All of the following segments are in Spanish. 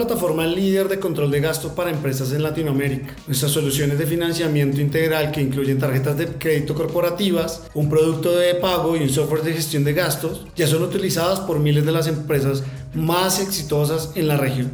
plataforma líder de control de gastos para empresas en Latinoamérica. Nuestras soluciones de financiamiento integral que incluyen tarjetas de crédito corporativas, un producto de pago y un software de gestión de gastos ya son utilizadas por miles de las empresas más exitosas en la región.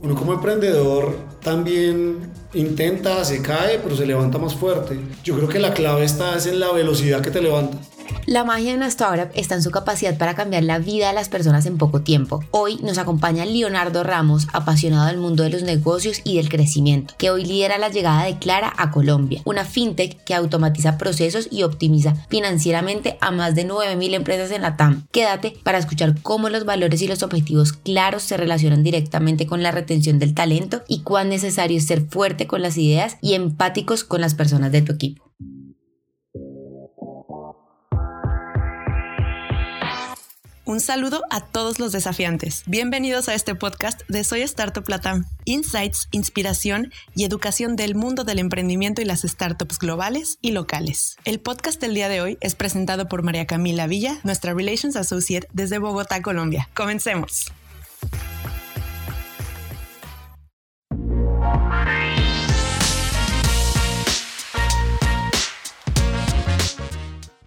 Uno como emprendedor también intenta, se cae, pero se levanta más fuerte. Yo creo que la clave está es en la velocidad que te levantas. La magia de nuestra obra está en su capacidad para cambiar la vida de las personas en poco tiempo. Hoy nos acompaña Leonardo Ramos, apasionado del mundo de los negocios y del crecimiento, que hoy lidera la llegada de Clara a Colombia, una fintech que automatiza procesos y optimiza financieramente a más de 9.000 empresas en la TAM. Quédate para escuchar cómo los valores y los objetivos claros se relacionan directamente con la retención del talento y cuán necesario es ser fuerte con las ideas y empáticos con las personas de tu equipo. Un saludo a todos los desafiantes. Bienvenidos a este podcast de Soy Startup Latam. Insights, inspiración y educación del mundo del emprendimiento y las startups globales y locales. El podcast del día de hoy es presentado por María Camila Villa, nuestra Relations Associate desde Bogotá, Colombia. Comencemos.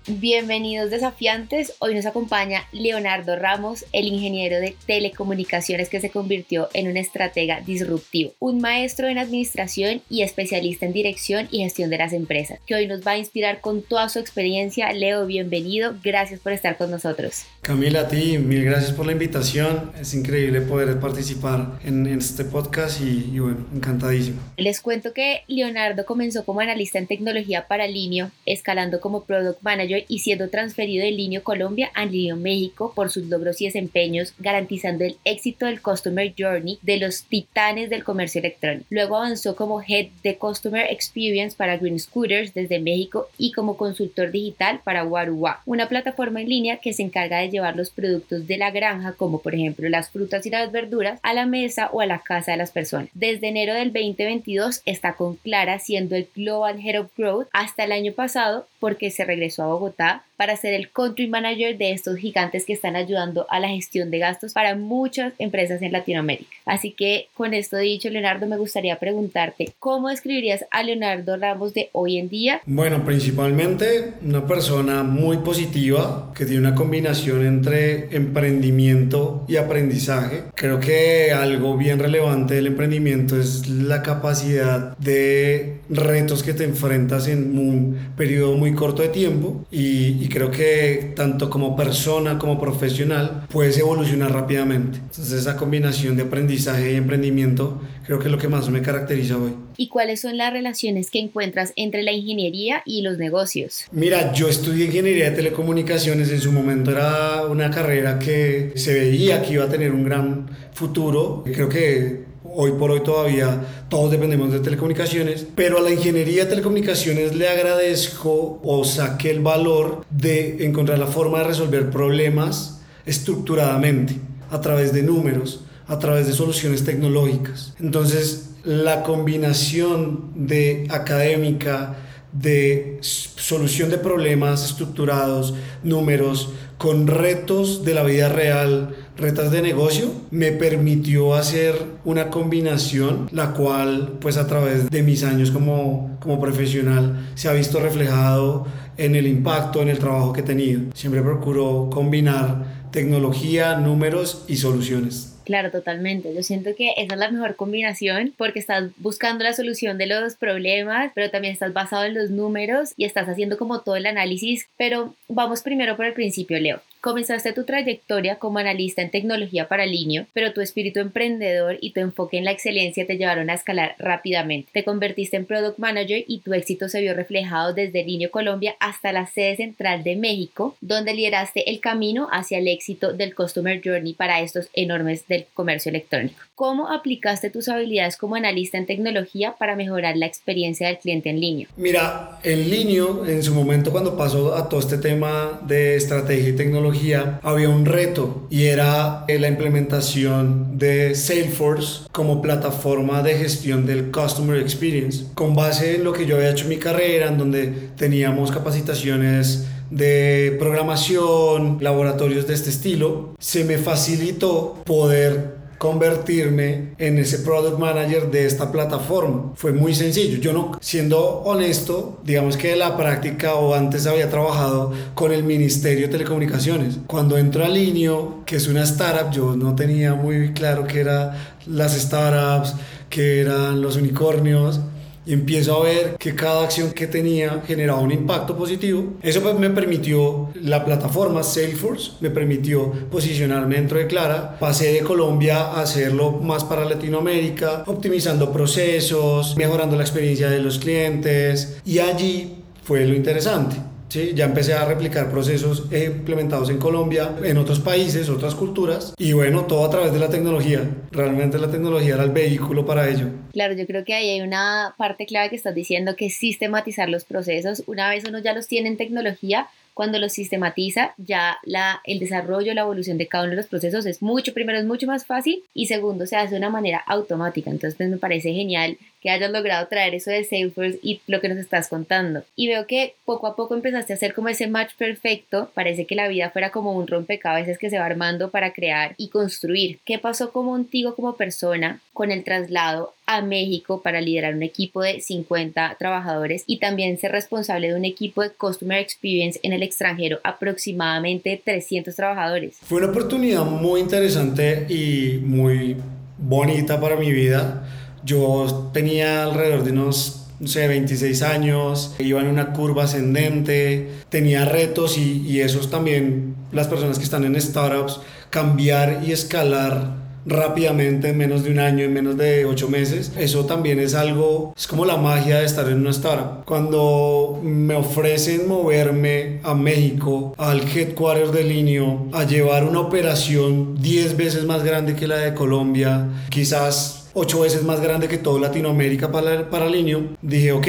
Bienvenidos desafiantes, hoy nos acompaña Leonardo Ramos, el ingeniero de telecomunicaciones que se convirtió en un estratega disruptivo, un maestro en administración y especialista en dirección y gestión de las empresas, que hoy nos va a inspirar con toda su experiencia. Leo, bienvenido, gracias por estar con nosotros. Camila, a ti, mil gracias por la invitación, es increíble poder participar en, este podcast y, y bueno, encantadísimo. Les cuento que Leonardo comenzó como analista en tecnología para Linio, escalando como product manager y siendo transferido de Linio Colombia a Linio México por sus logros y desempeños, garantizando el éxito del Customer Journey de los titanes del comercio electrónico. Luego avanzó como Head de Customer Experience para Green Scooters desde México y como consultor digital para Warua, una plataforma en línea que se encarga de llevar los productos de la granja, como por ejemplo las frutas y las verduras, a la mesa o a la casa de las personas. Desde enero del 2022 está con Clara siendo el Global Head of Growth hasta el año pasado porque se regresó a Bogotá Bogotá para ser el country manager de estos gigantes que están ayudando a la gestión de gastos para muchas empresas en Latinoamérica. Así que con esto dicho, Leonardo, me gustaría preguntarte, ¿cómo describirías a Leonardo Ramos de hoy en día? Bueno, principalmente una persona muy positiva que tiene una combinación entre emprendimiento y aprendizaje. Creo que algo bien relevante del emprendimiento es la capacidad de retos que te enfrentas en un periodo muy corto de tiempo y, creo que tanto como persona como profesional puedes evolucionar rápidamente. Entonces esa combinación de aprendizaje y emprendimiento creo que es lo que más me caracteriza hoy. ¿Y cuáles son las relaciones que encuentras entre la ingeniería y los negocios? Mira, yo estudié ingeniería de telecomunicaciones, en su momento era una carrera que se veía que iba a tener un gran futuro. Creo que hoy por hoy todavía todos dependemos de telecomunicaciones, pero a la ingeniería de telecomunicaciones le agradezco o saqué el valor de encontrar la forma de resolver problemas estructuradamente, a través de números, a través de soluciones tecnológicas. Entonces, la combinación de académica, de solución de problemas estructurados, números, con retos de la vida real, retas de negocio me permitió hacer una combinación la cual pues a través de mis años como, como profesional se ha visto reflejado en el impacto en el trabajo que he tenido siempre procuro combinar tecnología números y soluciones Claro, totalmente. Yo siento que esa es la mejor combinación porque estás buscando la solución de los problemas, pero también estás basado en los números y estás haciendo como todo el análisis. Pero vamos primero por el principio, Leo. Comenzaste tu trayectoria como analista en tecnología para Linio, pero tu espíritu emprendedor y tu enfoque en la excelencia te llevaron a escalar rápidamente. Te convertiste en Product Manager y tu éxito se vio reflejado desde Linio Colombia hasta la sede central de México, donde lideraste el camino hacia el éxito del Customer Journey para estos enormes del comercio electrónico. ¿Cómo aplicaste tus habilidades como analista en tecnología para mejorar la experiencia del cliente en línea? Mira, en línea, en su momento cuando pasó a todo este tema de estrategia y tecnología, había un reto y era la implementación de Salesforce como plataforma de gestión del Customer Experience. Con base en lo que yo había hecho en mi carrera, en donde teníamos capacitaciones de programación, laboratorios de este estilo, se me facilitó poder convertirme en ese product manager de esta plataforma. Fue muy sencillo. Yo no, siendo honesto, digamos que la práctica o antes había trabajado con el Ministerio de Telecomunicaciones. Cuando entro a Linio, que es una startup, yo no tenía muy claro qué eran las startups, qué eran los unicornios y empiezo a ver que cada acción que tenía generaba un impacto positivo. Eso pues me permitió, la plataforma Salesforce me permitió posicionarme dentro de Clara. Pasé de Colombia a hacerlo más para Latinoamérica, optimizando procesos, mejorando la experiencia de los clientes y allí fue lo interesante ¿sí? Ya empecé a replicar procesos implementados en Colombia, en otros países, otras culturas, y bueno, todo a través de la tecnología. Realmente la tecnología era el vehículo para ello. Claro, yo creo que ahí hay una parte clave que estás diciendo, que es sistematizar los procesos. Una vez uno ya los tiene en tecnología, cuando lo sistematiza, ya la, el desarrollo, la evolución de cada uno de los procesos es mucho, primero es mucho más fácil y segundo se hace de una manera automática. Entonces me parece genial que hayas logrado traer eso de Salesforce y lo que nos estás contando. Y veo que poco a poco empezaste a hacer como ese match perfecto. Parece que la vida fuera como un rompecabezas que se va armando para crear y construir. ¿Qué pasó contigo como persona con el traslado a México para liderar un equipo de 50 trabajadores y también ser responsable de un equipo de Customer Experience en el extranjero, aproximadamente 300 trabajadores. Fue una oportunidad muy interesante y muy bonita para mi vida. Yo tenía alrededor de unos no sé, 26 años, iba en una curva ascendente, tenía retos y, y esos también, las personas que están en startups, cambiar y escalar rápidamente en menos de un año, en menos de ocho meses. Eso también es algo, es como la magia de estar en una startup. Cuando me ofrecen moverme a México, al headquarter de Linio, a llevar una operación 10 veces más grande que la de Colombia, quizás ocho veces más grande que toda Latinoamérica para, para Linio, dije, ok,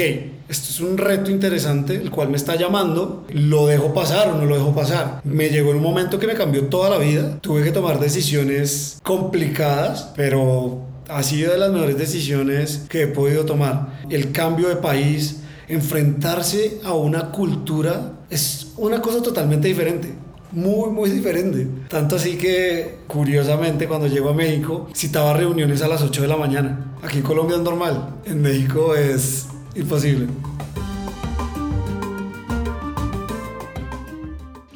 esto es un reto interesante, el cual me está llamando, lo dejo pasar o no lo dejo pasar. Me llegó en un momento que me cambió toda la vida, tuve que tomar decisiones complicadas, pero ha sido de las mejores decisiones que he podido tomar. El cambio de país, enfrentarse a una cultura, es una cosa totalmente diferente muy, muy diferente. Tanto así que, curiosamente, cuando llego a México, citaba reuniones a las 8 de la mañana. Aquí en Colombia es normal, en México es imposible.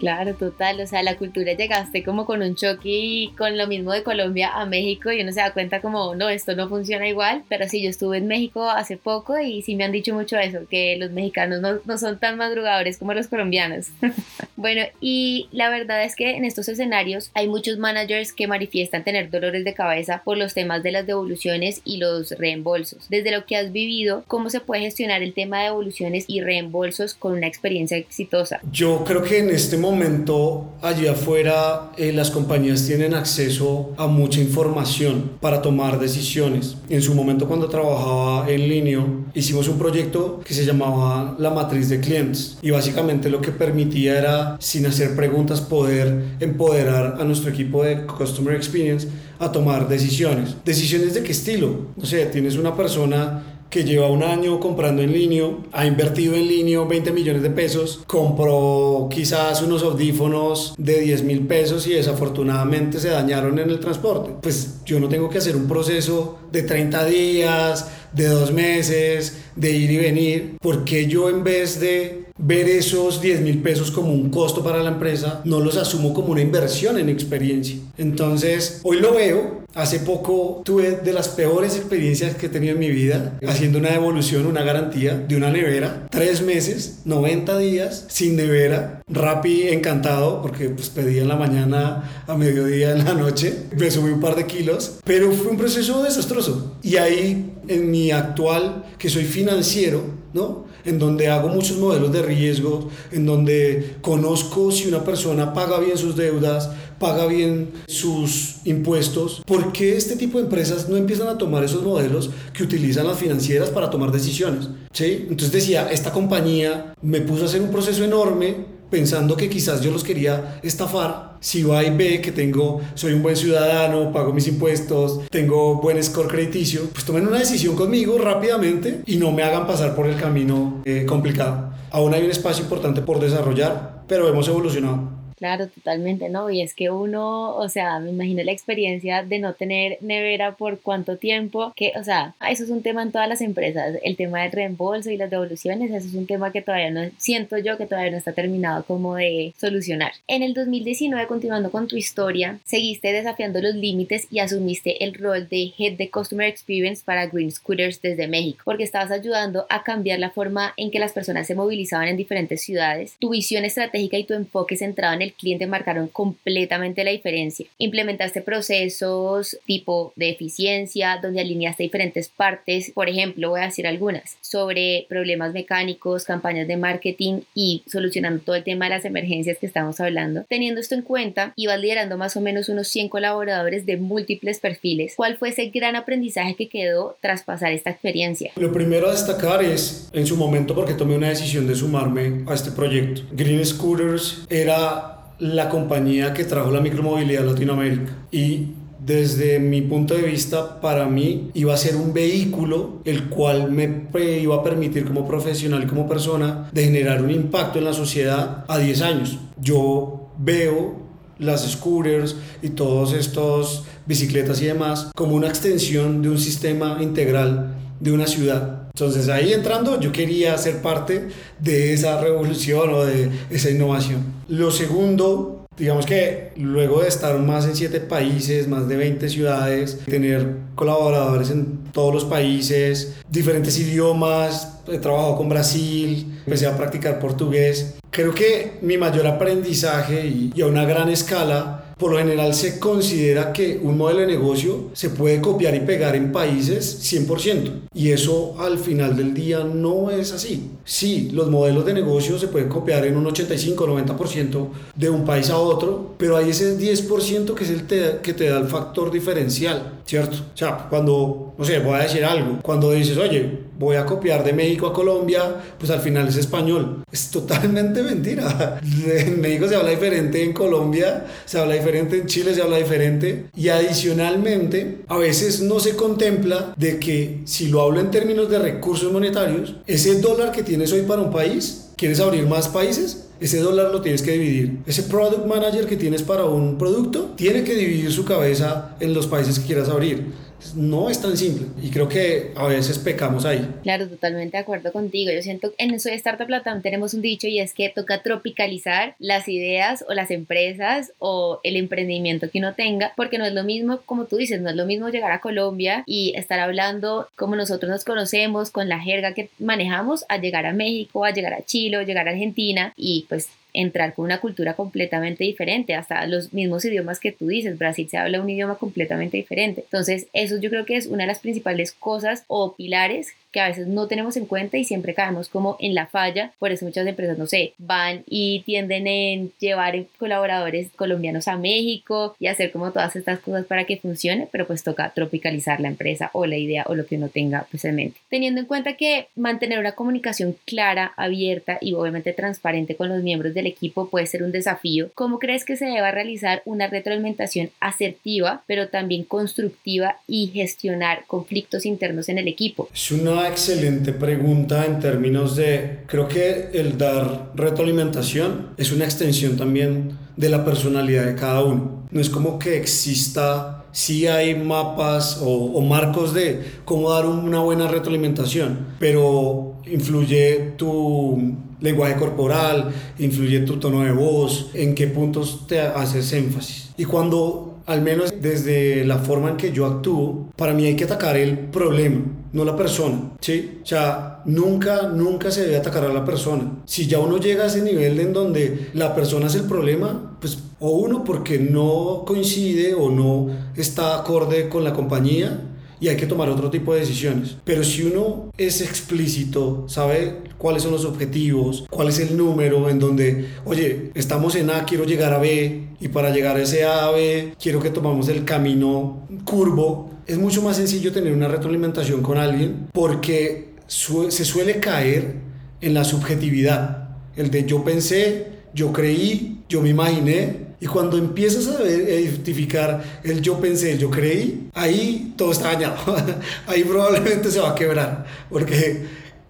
Claro, total, o sea, la cultura llegaste como con un choque y con lo mismo de Colombia a México y uno se da cuenta como, no, esto no funciona igual, pero sí, yo estuve en México hace poco y sí me han dicho mucho eso, que los mexicanos no, no son tan madrugadores como los colombianos. bueno, y la verdad es que en estos escenarios hay muchos managers que manifiestan tener dolores de cabeza por los temas de las devoluciones y los reembolsos. Desde lo que has vivido, ¿cómo se puede gestionar el tema de devoluciones y reembolsos con una experiencia exitosa? Yo creo que en este momento momento allí afuera eh, las compañías tienen acceso a mucha información para tomar decisiones. En su momento cuando trabajaba en línea hicimos un proyecto que se llamaba la matriz de clientes y básicamente lo que permitía era sin hacer preguntas poder empoderar a nuestro equipo de Customer Experience a tomar decisiones. ¿Decisiones de qué estilo? O sea, tienes una persona que lleva un año comprando en línea, ha invertido en línea 20 millones de pesos, compró quizás unos audífonos de 10 mil pesos y desafortunadamente se dañaron en el transporte. Pues yo no tengo que hacer un proceso de 30 días, de dos meses, de ir y venir, porque yo en vez de ver esos 10 mil pesos como un costo para la empresa, no los asumo como una inversión en experiencia. Entonces, hoy lo veo. Hace poco tuve de las peores experiencias que he tenido en mi vida, haciendo una devolución, una garantía de una nevera, tres meses, 90 días sin nevera, Rappi encantado porque pues pedí en la mañana, a mediodía, en la noche, me subí un par de kilos, pero fue un proceso desastroso. Y ahí en mi actual, que soy financiero, ¿no? En donde hago muchos modelos de riesgo, en donde conozco si una persona paga bien sus deudas, paga bien sus impuestos, ¿por qué este tipo de empresas no empiezan a tomar esos modelos que utilizan las financieras para tomar decisiones? ¿Sí? Entonces decía, esta compañía me puso a hacer un proceso enorme pensando que quizás yo los quería estafar, si va y ve que tengo, soy un buen ciudadano, pago mis impuestos, tengo buen score crediticio, pues tomen una decisión conmigo rápidamente y no me hagan pasar por el camino eh, complicado. Aún hay un espacio importante por desarrollar, pero hemos evolucionado. Claro, totalmente, ¿no? Y es que uno, o sea, me imagino la experiencia de no tener nevera por cuánto tiempo, que, o sea, eso es un tema en todas las empresas, el tema del reembolso y las devoluciones, eso es un tema que todavía no, siento yo que todavía no está terminado como de solucionar. En el 2019, continuando con tu historia, seguiste desafiando los límites y asumiste el rol de Head de Customer Experience para Green Scooters desde México, porque estabas ayudando a cambiar la forma en que las personas se movilizaban en diferentes ciudades. Tu visión estratégica y tu enfoque centrado en el cliente marcaron completamente la diferencia. Implementaste procesos tipo de eficiencia, donde alineaste diferentes partes, por ejemplo, voy a decir algunas, sobre problemas mecánicos, campañas de marketing y solucionando todo el tema de las emergencias que estamos hablando. Teniendo esto en cuenta, ibas liderando más o menos unos 100 colaboradores de múltiples perfiles. ¿Cuál fue ese gran aprendizaje que quedó tras pasar esta experiencia? Lo primero a destacar es en su momento porque tomé una decisión de sumarme a este proyecto. Green Scooters era la compañía que trajo la micromovilidad a Latinoamérica y desde mi punto de vista, para mí iba a ser un vehículo el cual me iba a permitir como profesional y como persona de generar un impacto en la sociedad a 10 años. Yo veo las scooters y todos estos bicicletas y demás como una extensión de un sistema integral de una ciudad. Entonces ahí entrando yo quería ser parte de esa revolución o de esa innovación. Lo segundo Digamos que luego de estar más en siete países, más de 20 ciudades, tener colaboradores en todos los países, diferentes idiomas, he trabajado con Brasil, empecé a practicar portugués. Creo que mi mayor aprendizaje y, a una gran escala por lo general se considera que un modelo de negocio se puede copiar y pegar en países 100%. Y eso al final del día no es así. Sí, los modelos de negocio se pueden copiar en un 85-90% de un país a otro, pero hay ese 10% que es el que te da el factor diferencial, ¿cierto? O sea, cuando, no sé, voy a decir algo, cuando dices, oye, voy a copiar de México a Colombia, pues al final es español. Es totalmente mentira. En México se habla diferente, en Colombia se habla diferente en Chile se habla diferente y adicionalmente a veces no se contempla de que si lo hablo en términos de recursos monetarios, ese dólar que tienes hoy para un país, ¿quieres abrir más países? Ese dólar lo tienes que dividir. Ese product manager que tienes para un producto tiene que dividir su cabeza en los países que quieras abrir no es tan simple y creo que a veces pecamos ahí. Claro, totalmente de acuerdo contigo. Yo siento que en Soy Startup Latam tenemos un dicho y es que toca tropicalizar las ideas o las empresas o el emprendimiento que uno tenga, porque no es lo mismo, como tú dices, no es lo mismo llegar a Colombia y estar hablando como nosotros nos conocemos, con la jerga que manejamos, a llegar a México, a llegar a Chile, o llegar a Argentina y pues entrar con una cultura completamente diferente, hasta los mismos idiomas que tú dices, Brasil se habla un idioma completamente diferente. Entonces, eso yo creo que es una de las principales cosas o pilares que a veces no tenemos en cuenta y siempre caemos como en la falla. Por eso muchas empresas, no sé, van y tienden en llevar colaboradores colombianos a México y hacer como todas estas cosas para que funcione, pero pues toca tropicalizar la empresa o la idea o lo que uno tenga pues en mente. Teniendo en cuenta que mantener una comunicación clara, abierta y obviamente transparente con los miembros del equipo puede ser un desafío, ¿cómo crees que se deba realizar una retroalimentación asertiva, pero también constructiva y gestionar conflictos internos en el equipo? Es una excelente pregunta en términos de, creo que el dar retroalimentación es una extensión también de la personalidad de cada uno. No es como que exista, si hay mapas o, o marcos de cómo dar una buena retroalimentación, pero influye tu lenguaje corporal, influye tu tono de voz, en qué puntos te haces énfasis. Y cuando al menos desde la forma en que yo actúo, para mí hay que atacar el problema, no la persona, ¿sí? O sea, nunca, nunca se debe atacar a la persona. Si ya uno llega a ese nivel en donde la persona es el problema, pues o uno porque no coincide o no está acorde con la compañía, y hay que tomar otro tipo de decisiones. Pero si uno es explícito, sabe cuáles son los objetivos, cuál es el número en donde, oye, estamos en A, quiero llegar a B y para llegar a ese A a B quiero que tomamos el camino curvo, es mucho más sencillo tener una retroalimentación con alguien porque se suele caer en la subjetividad, el de yo pensé, yo creí, yo me imaginé y cuando empiezas a, identificar el yo pensé, el yo creí, ahí todo está dañado. ahí probablemente se va a quebrar. Porque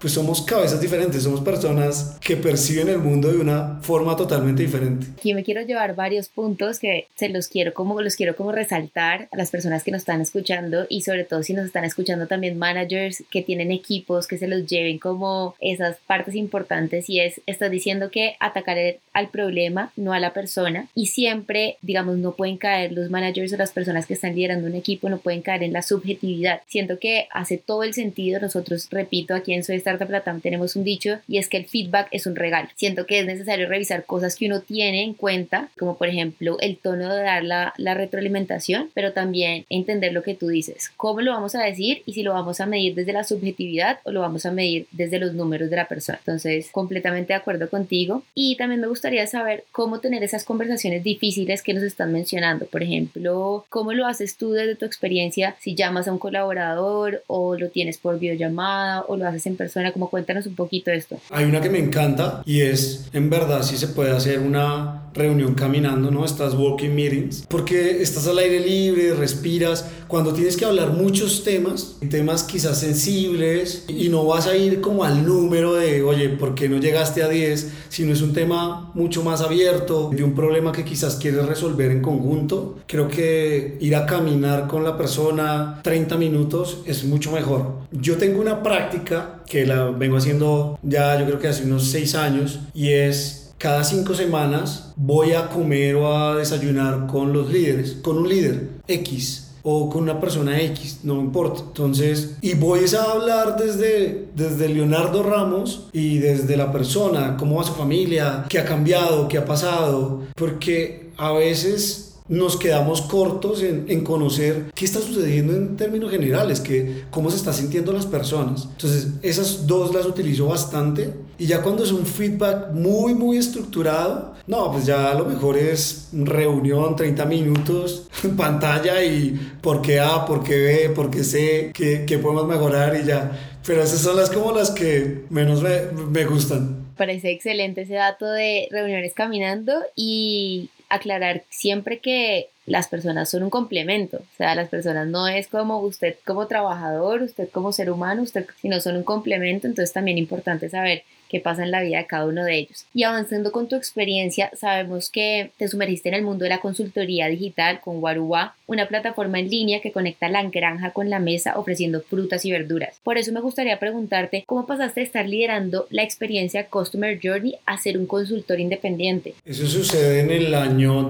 pues somos cabezas diferentes, somos personas que perciben el mundo de una forma totalmente diferente. Aquí me quiero llevar varios puntos que se los quiero como los quiero como resaltar a las personas que nos están escuchando y sobre todo si nos están escuchando también managers que tienen equipos que se los lleven como esas partes importantes y es estás diciendo que atacar al problema, no a la persona y siempre, digamos, no pueden caer los managers o las personas que están liderando un equipo no pueden caer en la subjetividad. Siento que hace todo el sentido, nosotros, repito, aquí en Soy Startup Latam tenemos un dicho y es que el feedback es un regalo. Siento que es necesario revisar cosas que uno tiene en cuenta, como por ejemplo el tono de dar la, la retroalimentación, pero también entender lo que tú dices, cómo lo vamos a decir y si lo vamos a medir desde la subjetividad o lo vamos a medir desde los números de la persona. Entonces, completamente de acuerdo contigo. Y también me gustaría saber cómo tener esas conversaciones difíciles que nos están mencionando. Por ejemplo, cómo lo haces tú desde tu experiencia, si llamas a un colaborador o lo tienes por videollamada o lo haces en persona, como cuéntanos un poquito esto. Hay una que me encanta y es, en verdad, si se puede hacer una reunión caminando, ¿no? Estas walking meetings, porque estás al aire libre, respiras, cuando tienes que hablar muchos temas, temas quizás sensibles, y no vas a ir como al número de, oye, ¿por qué no llegaste a 10? Sino es un tema mucho más abierto, de un problema que quizás quieres resolver en conjunto. Creo que ir a caminar con la persona 30 minutos es mucho mejor. Yo tengo una práctica que la vengo haciendo ya yo creo que hace unos 6 años y es cada cinco semanas voy a comer o a desayunar con los líderes, con un líder X o con una persona X, no importa. Entonces, y voy a hablar desde, desde Leonardo Ramos y desde la persona, cómo va su familia, qué ha cambiado, qué ha pasado, porque a veces nos quedamos cortos en, en, conocer qué está sucediendo en términos generales, que, cómo se está sintiendo las personas. Entonces, esas dos las utilizo bastante. Y ya cuando es un feedback muy, muy estructurado, no, pues ya lo mejor es reunión, 30 minutos, pantalla y por qué A, por qué B, por qué C, qué, qué podemos mejorar y ya. Pero esas son las como las que menos me, me gustan. Parece excelente ese dato de reuniones caminando y aclarar siempre que las personas son un complemento, o sea, las personas no es como usted como trabajador, usted como ser humano, usted, sino son un complemento, entonces también es importante saber qué pasa en la vida de cada uno de ellos. Y avanzando con tu experiencia, sabemos que te sumergiste en el mundo de la consultoría digital con Waruwa, una plataforma en línea que conecta la granja con la mesa ofreciendo frutas y verduras. Por eso me gustaría preguntarte cómo pasaste de estar liderando la experiencia Customer Journey a ser un consultor independiente. Eso sucede en el año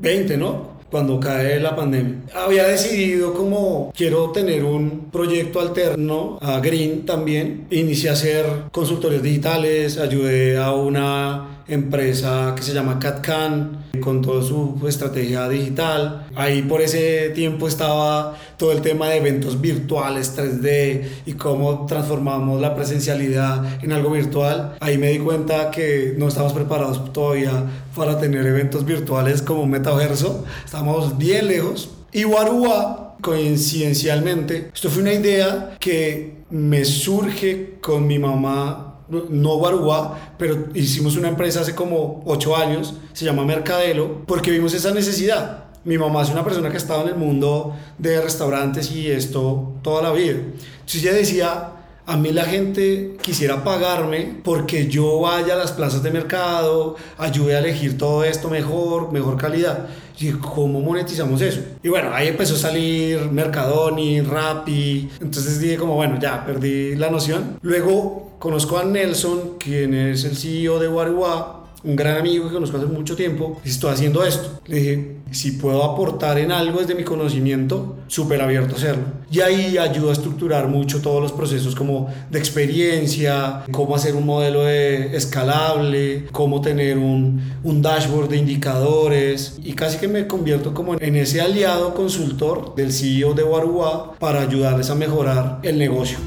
2020, ¿no? cuando cae la pandemia. Había decidido como quiero tener un proyecto alterno a Green también. Inicié a hacer consultorios digitales, ayudé a una empresa que se llama CatCan con toda su estrategia digital. Ahí por ese tiempo estaba todo el tema de eventos virtuales 3D y cómo transformamos la presencialidad en algo virtual. Ahí me di cuenta que no estamos preparados todavía para tener eventos virtuales como metaverso. Estamos bien lejos. Y Warua, coincidencialmente, esto fue una idea que me surge con mi mamá no Baruá, pero hicimos una empresa hace como ocho años, se llama Mercadelo, porque vimos esa necesidad. Mi mamá es una persona que ha estado en el mundo de restaurantes y esto toda la vida. Entonces ella decía, a mí la gente quisiera pagarme porque yo vaya a las plazas de mercado, ayude a elegir todo esto mejor, mejor calidad. Y ¿cómo monetizamos eso? Y bueno, ahí empezó a salir Mercadoni, Rappi. Entonces dije como, bueno, ya perdí la noción. Luego conozco a Nelson, quien es el CEO de Warua, un gran amigo que conozco hace mucho tiempo, y estoy haciendo esto. Le dije, si puedo aportar en algo desde mi conocimiento, súper abierto a hacerlo. Y ahí ayuda a estructurar mucho todos los procesos como de experiencia, cómo hacer un modelo de escalable, cómo tener un, un dashboard de indicadores y casi que me convierto como en ese aliado consultor del CEO de Warua para ayudarles a mejorar el negocio.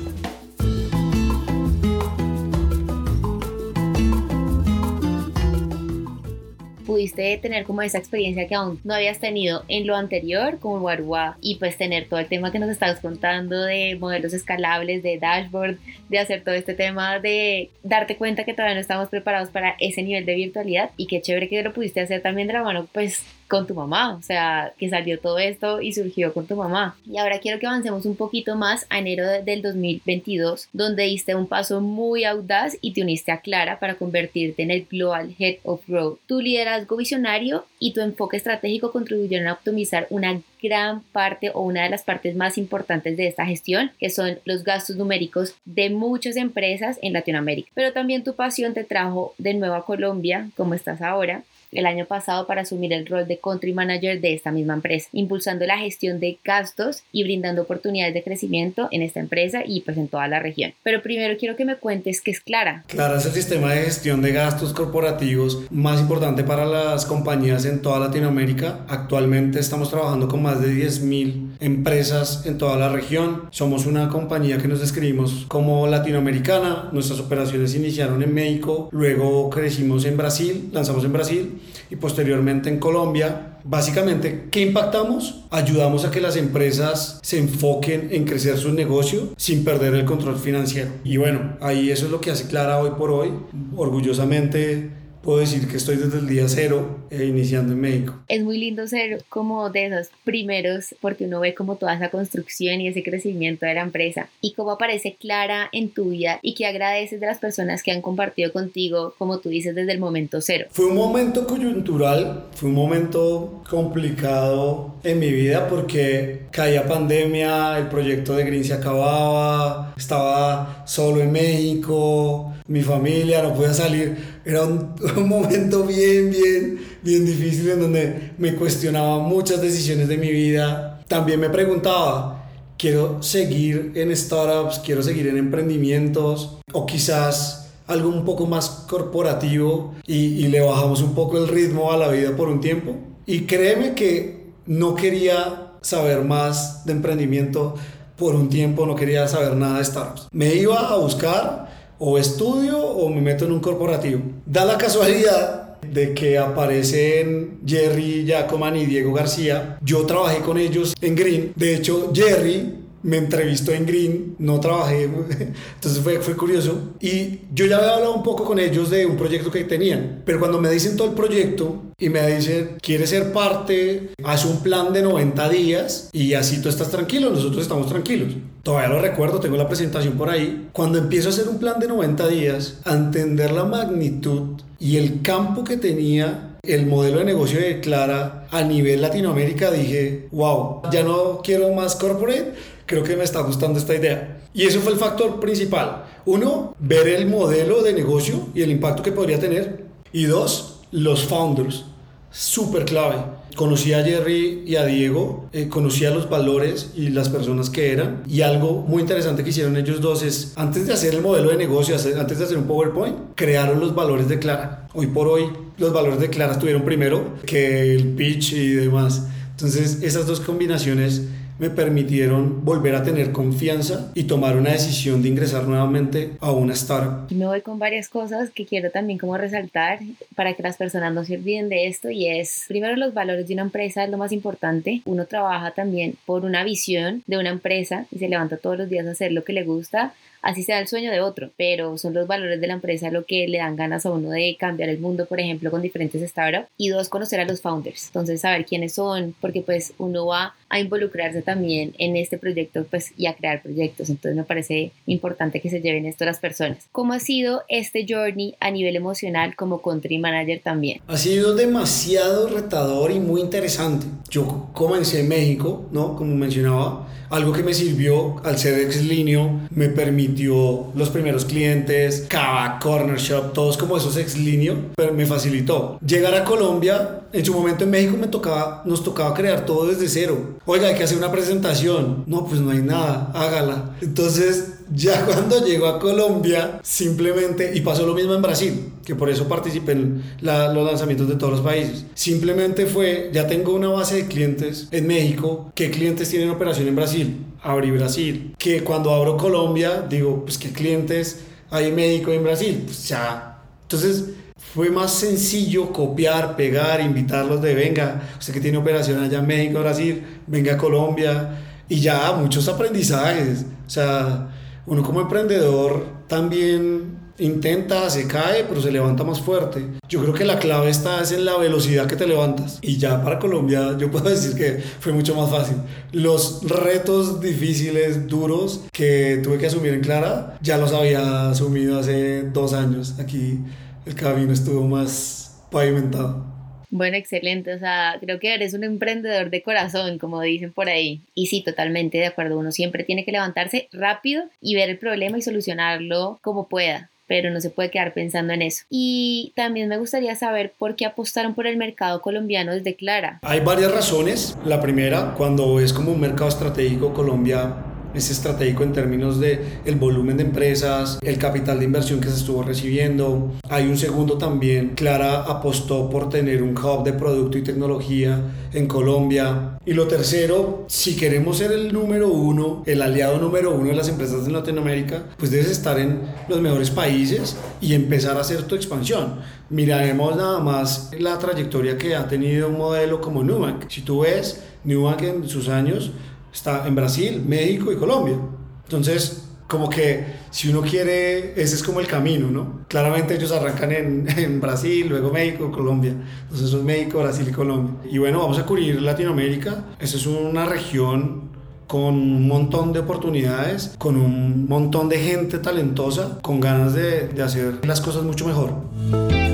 Pudiste tener como esa experiencia que aún no habías tenido en lo anterior como Guarua y pues tener todo el tema que nos estabas contando de modelos escalables, de dashboard, de hacer todo este tema de darte cuenta que todavía no estamos preparados para ese nivel de virtualidad y qué chévere que lo pudiste hacer también de la mano pues con tu mamá, o sea, que salió todo esto y surgió con tu mamá. Y ahora quiero que avancemos un poquito más a enero del 2022, donde diste un paso muy audaz y te uniste a Clara para convertirte en el Global Head of Growth. Tu liderazgo visionario y tu enfoque estratégico contribuyeron a optimizar una gran parte o una de las partes más importantes de esta gestión, que son los gastos numéricos de muchas empresas en Latinoamérica. Pero también tu pasión te trajo de nuevo a Colombia, como estás ahora, el año pasado para asumir el rol de country manager de esta misma empresa, impulsando la gestión de gastos y brindando oportunidades de crecimiento en esta empresa y pues en toda la región. Pero primero quiero que me cuentes qué es Clara. Clara es el sistema de gestión de gastos corporativos más importante para las compañías en toda Latinoamérica. Actualmente estamos trabajando con más de 10.000 empresas en toda la región. Somos una compañía que nos describimos como latinoamericana. Nuestras operaciones iniciaron en México, luego crecimos en Brasil, lanzamos en Brasil y posteriormente en Colombia. Básicamente, ¿qué impactamos? Ayudamos a que las empresas se enfoquen en crecer su negocio sin perder el control financiero. Y bueno, ahí eso es lo que hace Clara hoy por hoy. Orgullosamente puedo decir que estoy desde el día cero eh, iniciando en México. Es muy lindo ser como de esos primeros porque uno ve como toda esa construcción y ese crecimiento de la empresa y cómo aparece clara en tu vida y que agradeces de las personas que han compartido contigo, como tú dices, desde el momento cero. Fue un momento coyuntural, fue un momento complicado en mi vida porque caía pandemia, el proyecto de Green se acababa, estaba solo en México, mi familia no podía salir era un, momento bien, bien, bien difícil en donde me cuestionaba muchas decisiones de mi vida. También me preguntaba, quiero seguir en startups, quiero seguir en emprendimientos o quizás algo un poco más corporativo y, y le bajamos un poco el ritmo a la vida por un tiempo. Y créeme que no quería saber más de emprendimiento por un tiempo, no quería saber nada de startups. Me iba a buscar o estudio o me meto en un corporativo. Da la casualidad de que aparecen Jerry Jacoman y Diego García. Yo trabajé con ellos en Green. De hecho, Jerry me entrevistó en Green, no trabajé, entonces fue, fue curioso. Y yo ya había hablado un poco con ellos de un proyecto que tenían, pero cuando me dicen todo el proyecto y me dicen, ¿quieres ser parte? Haz un plan de 90 días y así tú estás tranquilo, nosotros estamos tranquilos. Todavía lo recuerdo, tengo la presentación por ahí. Cuando empiezo a hacer un plan de 90 días, a entender la magnitud y el campo que tenía el modelo de negocio de Clara a nivel Latinoamérica, dije, wow, ya no quiero más corporate, creo que me está gustando esta idea. Y eso fue el factor principal. Uno, ver el modelo de negocio y el impacto que podría tener. Y dos, los founders. Súper clave. Conocí a Jerry y a Diego, eh, conocí a los valores y las personas que eran. Y algo muy interesante que hicieron ellos dos es, antes de hacer el modelo de negocio, antes de hacer un PowerPoint, crearon los valores de Clara. Hoy por hoy, los valores de Clara estuvieron primero que el pitch y demás. Entonces, esas dos combinaciones me permitieron volver a tener confianza y tomar una decisión de ingresar nuevamente a una startup. Me voy con varias cosas que quiero también como resaltar para que las personas no se olviden de esto y es, primero los valores de una empresa es lo más importante. Uno trabaja también por una visión de una empresa y se levanta todos los días a hacer lo que le gusta así sea el sueño de otro, pero son los valores de la empresa lo que le dan ganas a uno de cambiar el mundo, por ejemplo, con diferentes startups. Y dos, conocer a los founders. Entonces, saber quiénes son, porque pues uno va a involucrarse también en este proyecto pues, y a crear proyectos. Entonces, me parece importante que se lleven esto a las personas. ¿Cómo ha sido este journey a nivel emocional como country manager también? Ha sido demasiado retador y muy interesante. Yo comencé en México, ¿no? Como mencionaba algo que me sirvió al ser ex linio, me permitió los primeros clientes, Cava, Corner Shop, todos como esos ex linio, pero me facilitó. Llegar a Colombia, en su momento en México me tocaba, nos tocaba crear todo desde cero. Oiga, hay que hacer una presentación. No, pues no hay nada, hágala. Entonces, ya cuando llego a Colombia, simplemente, y pasó lo mismo en Brasil, que por eso participé en los lanzamientos de todos los países. Simplemente fue, ya tengo una base de clientes en México, ¿qué clientes tienen operación en Brasil? Abrí Brasil. Que cuando abro Colombia, digo, pues qué clientes hay en México y en Brasil. Pues ya. Entonces, fue más sencillo copiar, pegar, invitarlos de venga, usted que tiene operación allá en México, Brasil, venga a Colombia y ya muchos aprendizajes. O sea, uno como emprendedor también intenta, se cae, pero se levanta más fuerte. Yo creo que la clave está es en la velocidad que te levantas. Y ya para Colombia yo puedo decir que fue mucho más fácil. Los retos difíciles, duros, que tuve que asumir en Clara, ya los había asumido hace dos años. Aquí el camino estuvo más pavimentado. Bueno, excelente. O sea, creo que eres un emprendedor de corazón, como dicen por ahí. Y sí, totalmente de acuerdo. Uno siempre tiene que levantarse rápido y ver el problema y solucionarlo como pueda pero no se puede quedar pensando en eso. Y también me gustaría saber por qué apostaron por el mercado colombiano desde Clara. Hay varias razones. La primera, cuando es como un mercado estratégico, Colombia es estratégico en términos de el volumen de empresas, el capital de inversión que se estuvo recibiendo. Hay un segundo también, Clara apostó por tener un hub de producto y tecnología en Colombia. Y lo tercero, si queremos ser el número uno, el aliado número uno de las empresas de Latinoamérica, pues debes estar en los mejores países y empezar a hacer tu expansión. Miraremos nada más la trayectoria que ha tenido un modelo como Nubank. Si tú ves Nubank en sus años, está en Brasil, México y Colombia. Entonces, como que si uno quiere, ese es como el camino, ¿no? Claramente ellos arrancan en, Brasil, luego México, Colombia. Entonces es México, Brasil y Colombia. Y bueno, vamos a cubrir Latinoamérica. Esa es una región con un montón de oportunidades, con un montón de gente talentosa, con ganas de, de hacer las cosas mucho mejor.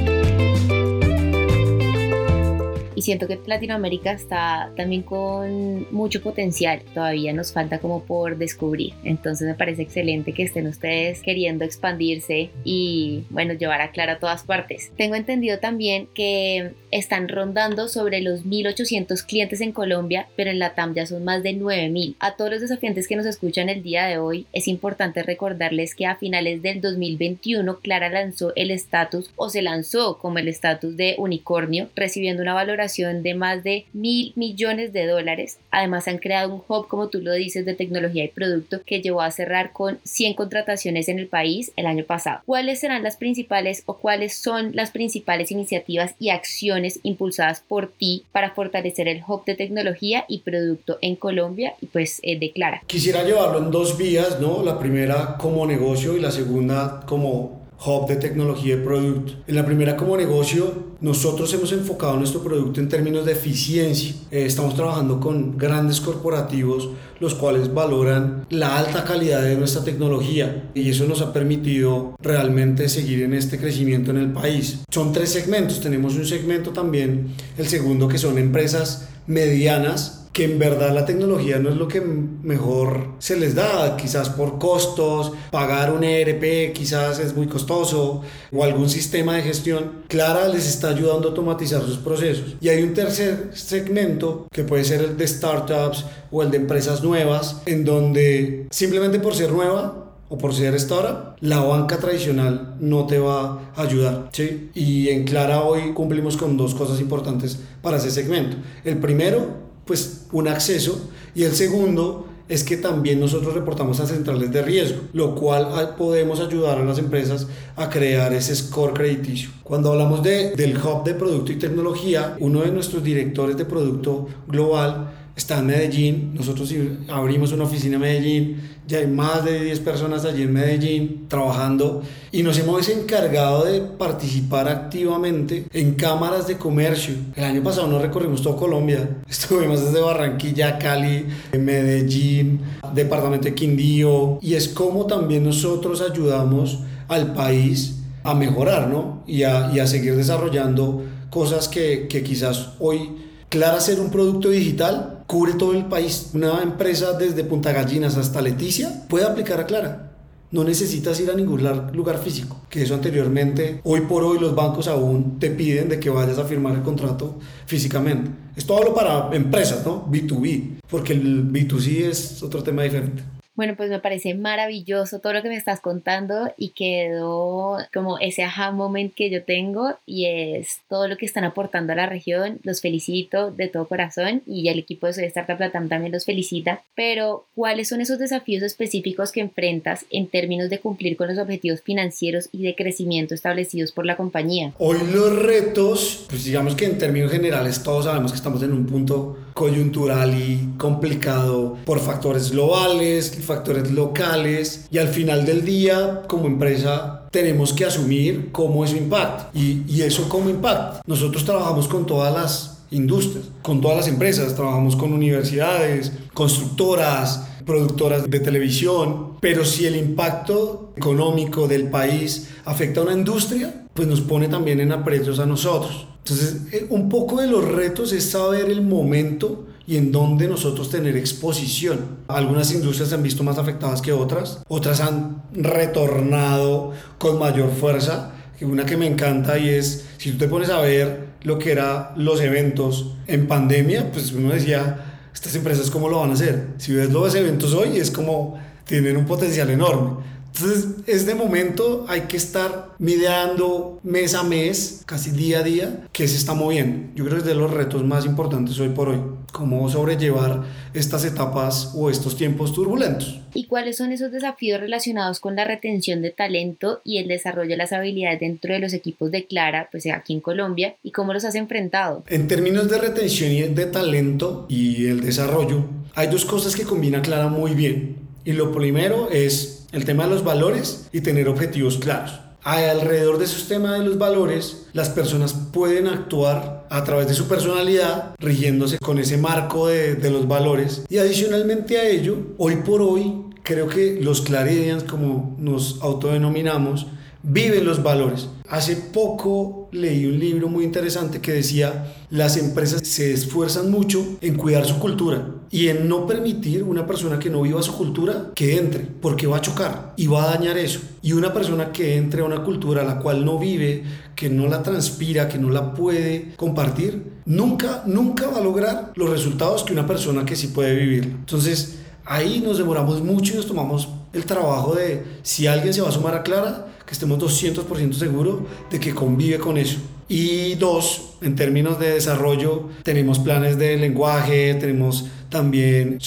Y siento que Latinoamérica está también con mucho potencial, todavía nos falta como por descubrir, entonces me parece excelente que estén ustedes queriendo expandirse y bueno, llevar a Clara a todas partes. Tengo entendido también que están rondando sobre los 1800 clientes en Colombia, pero en la TAM ya son más de 9000. A todos los desafiantes que nos escuchan el día de hoy, es importante recordarles que a finales del 2021 Clara lanzó el estatus o se lanzó como el estatus de unicornio, recibiendo una valoración de más de mil millones de dólares. Además han creado un hub, como tú lo dices, de tecnología y producto que llevó a cerrar con 100 contrataciones en el país el año pasado. ¿Cuáles serán las principales o cuáles son las principales iniciativas y acciones impulsadas por ti para fortalecer el hub de tecnología y producto en Colombia y pues eh, declara? Quisiera llevarlo en dos vías, ¿no? La primera como negocio y la segunda como hub de tecnología y producto. En la primera como negocio, nosotros hemos enfocado nuestro producto en términos de eficiencia. Eh, estamos trabajando con grandes corporativos, los cuales valoran la alta calidad de nuestra tecnología y eso nos ha permitido realmente seguir en este crecimiento en el país. Son tres segmentos. Tenemos un segmento también, el segundo que son empresas medianas que en verdad la tecnología no es lo que mejor se les da, quizás por costos, pagar un ERP quizás es muy costoso o algún sistema de gestión. Clara les está ayudando a automatizar sus procesos. Y hay un tercer segmento que puede ser el de startups o el de empresas nuevas, en donde simplemente por ser nueva o por ser startup, la banca tradicional no te va a ayudar. ¿sí? Y en Clara hoy cumplimos con dos cosas importantes para ese segmento. El primero pues un acceso y el segundo es que también nosotros reportamos a centrales de riesgo, lo cual podemos ayudar a las empresas a crear ese score crediticio. Cuando hablamos de, del hub de producto y tecnología, uno de nuestros directores de producto global está en Medellín, nosotros abrimos una oficina en Medellín, ya hay más de 10 personas allí en Medellín trabajando y nos hemos encargado de participar activamente en cámaras de comercio. El año pasado nos recorrimos todo Colombia, estuvimos desde Barranquilla, Cali, Medellín, departamento de Quindío y es como también nosotros ayudamos al país a mejorar ¿no? y, a, y a seguir desarrollando cosas que, que quizás hoy Clara ser un producto digital cubre todo el país. Una empresa desde Punta Gallinas hasta Leticia puede aplicar a Clara. No necesitas ir a ningún lugar físico, que eso anteriormente, hoy por hoy los bancos aún te piden de que vayas a firmar el contrato físicamente. Es todo lo para empresas, ¿no? B2B, porque el B2C es otro tema diferente. Bueno, pues me parece maravilloso todo lo que me estás contando y quedó como ese aha moment que yo tengo y es todo lo que están aportando a la región. Los felicito de todo corazón y el equipo de Soy Startup Latam también los felicita. Pero, ¿cuáles son esos desafíos específicos que enfrentas en términos de cumplir con los objetivos financieros y de crecimiento establecidos por la compañía? Hoy los retos, pues digamos que en términos generales todos sabemos que estamos en un punto coyuntural y complicado por factores globales, factores locales y al final del día como empresa tenemos que asumir cómo eso impacta y, y eso cómo impacta. Nosotros trabajamos con todas las industrias, con todas las empresas, trabajamos con universidades, constructoras, productoras de televisión, pero si el impacto económico del país afecta a una industria, pues nos pone también en aprietos a nosotros. Entonces, eh, un poco de los retos es saber el momento y en dónde nosotros tener exposición. Algunas industrias se han visto más afectadas que otras, otras han retornado con mayor fuerza. Una que me encanta y es, si tú te pones a ver lo que eran los eventos en pandemia, pues uno decía, estas empresas cómo lo van a hacer. Si ves los eventos hoy, es como tienen un potencial enorme. Entonces, este momento hay que estar midiendo mes a mes, casi día a día, que se está moviendo. Yo creo que es de los retos más importantes hoy por hoy, cómo sobrellevar estas etapas o estos tiempos turbulentos. ¿Y cuáles son esos desafíos relacionados con la retención de talento y el desarrollo de las habilidades dentro de los equipos de Clara, pues aquí en Colombia, y cómo los has enfrentado? En términos de retención y de talento y el desarrollo, hay dos cosas que combina Clara muy bien. Y lo primero es el tema de los valores y tener objetivos claros. Alrededor de esos temas de los valores, las personas pueden actuar a través de su personalidad, rigiéndose con ese marco de, de los valores. Y adicionalmente a ello, hoy por hoy, creo que los Claridians, como nos autodenominamos, viven los valores. Hace poco leí un libro muy interesante que decía, las empresas se esfuerzan mucho en cuidar su cultura y en no permitir una persona que no viva su cultura que entre, porque va a chocar y va a dañar eso. Y una persona que entre a una cultura a la cual no vive, que no la transpira, que no la puede compartir, nunca, nunca va a lograr los resultados que una persona que sí puede vivir. Entonces, ahí nos demoramos mucho y nos tomamos el trabajo de si alguien se va a sumar a Clara, que estemos 200% seguros de que convive con eso. Y dos, en términos de desarrollo, tenemos planes de lenguaje, tenemos también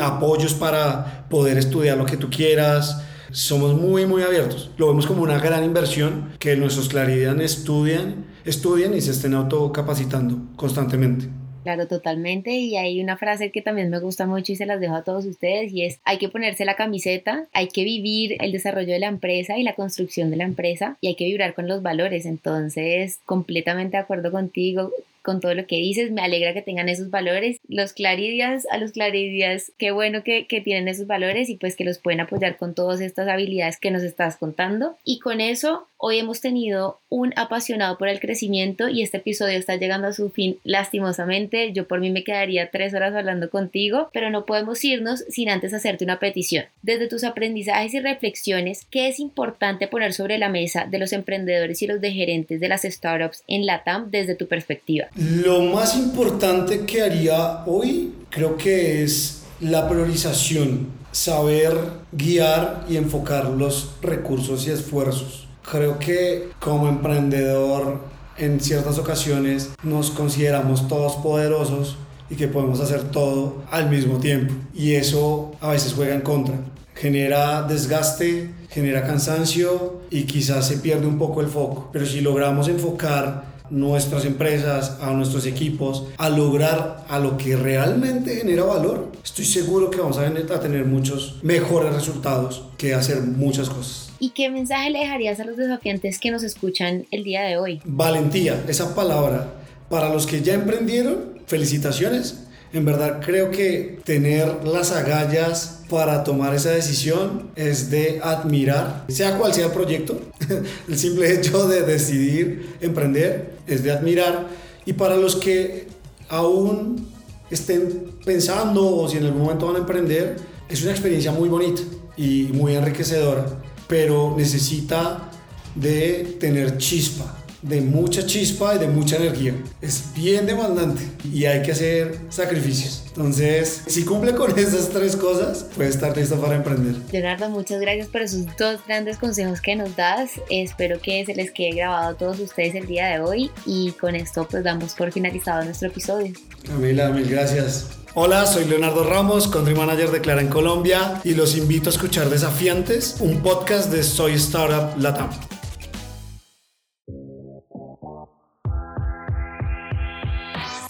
apoyos para poder estudiar lo que tú quieras. Somos muy, muy abiertos. Lo vemos como una gran inversión que nuestros Claridian estudian, estudian y se estén autocapacitando constantemente. Claro, totalmente. Y hay una frase que también me gusta mucho y se las dejo a todos ustedes y es, hay que ponerse la camiseta, hay que vivir el desarrollo de la empresa y la construcción de la empresa y hay que vibrar con los valores. Entonces, completamente de acuerdo contigo con todo lo que dices, me alegra que tengan esos valores. Los claridias, a los claridias, qué bueno que, tienen esos valores y pues que los pueden apoyar con todas estas habilidades que nos estás contando. Y con eso, hoy hemos tenido un apasionado por el crecimiento y este episodio está llegando a su fin lastimosamente. Yo por mí me quedaría tres horas hablando contigo, pero no podemos irnos sin antes hacerte una petición. Desde tus aprendizajes y reflexiones, ¿qué es importante poner sobre la mesa de los emprendedores y los de gerentes de las startups en la TAM desde tu perspectiva? Lo más importante que haría hoy creo que es la priorización, saber guiar y enfocar los recursos y esfuerzos. Creo que como emprendedor en ciertas ocasiones nos consideramos todos poderosos y que podemos hacer todo al mismo tiempo. Y eso a veces juega en contra. Genera desgaste, genera cansancio y quizás se pierde un poco el foco. Pero si logramos enfocar nuestras empresas, a nuestros equipos, a lograr a lo que realmente genera valor, estoy seguro que vamos a tener muchos mejores resultados que hacer muchas cosas. ¿Y qué mensaje le dejarías a los desafiantes que nos escuchan el día de hoy? Valentía, esa palabra. Para los que ya emprendieron, felicitaciones. En verdad creo que tener las agallas para tomar esa decisión es de admirar, sea cual sea el proyecto, el simple hecho de decidir emprender es de admirar. Y para los que aún estén pensando o si en algún momento van a emprender, es una experiencia muy bonita y muy enriquecedora, pero necesita de tener chispa, de mucha chispa y de mucha energía. Es bien demandante y hay que hacer sacrificios. Entonces, si cumple con esas tres cosas, puede estar listo para emprender. Leonardo, muchas gracias por esos dos grandes consejos que nos das. Espero que se les quede grabado a todos ustedes el día de hoy y con esto pues damos por finalizado nuestro episodio. Camila, mil gracias. Hola, soy Leonardo Ramos, Country Manager de Clara en Colombia y los invito a escuchar Desafiantes, un podcast de Soy Startup Latam.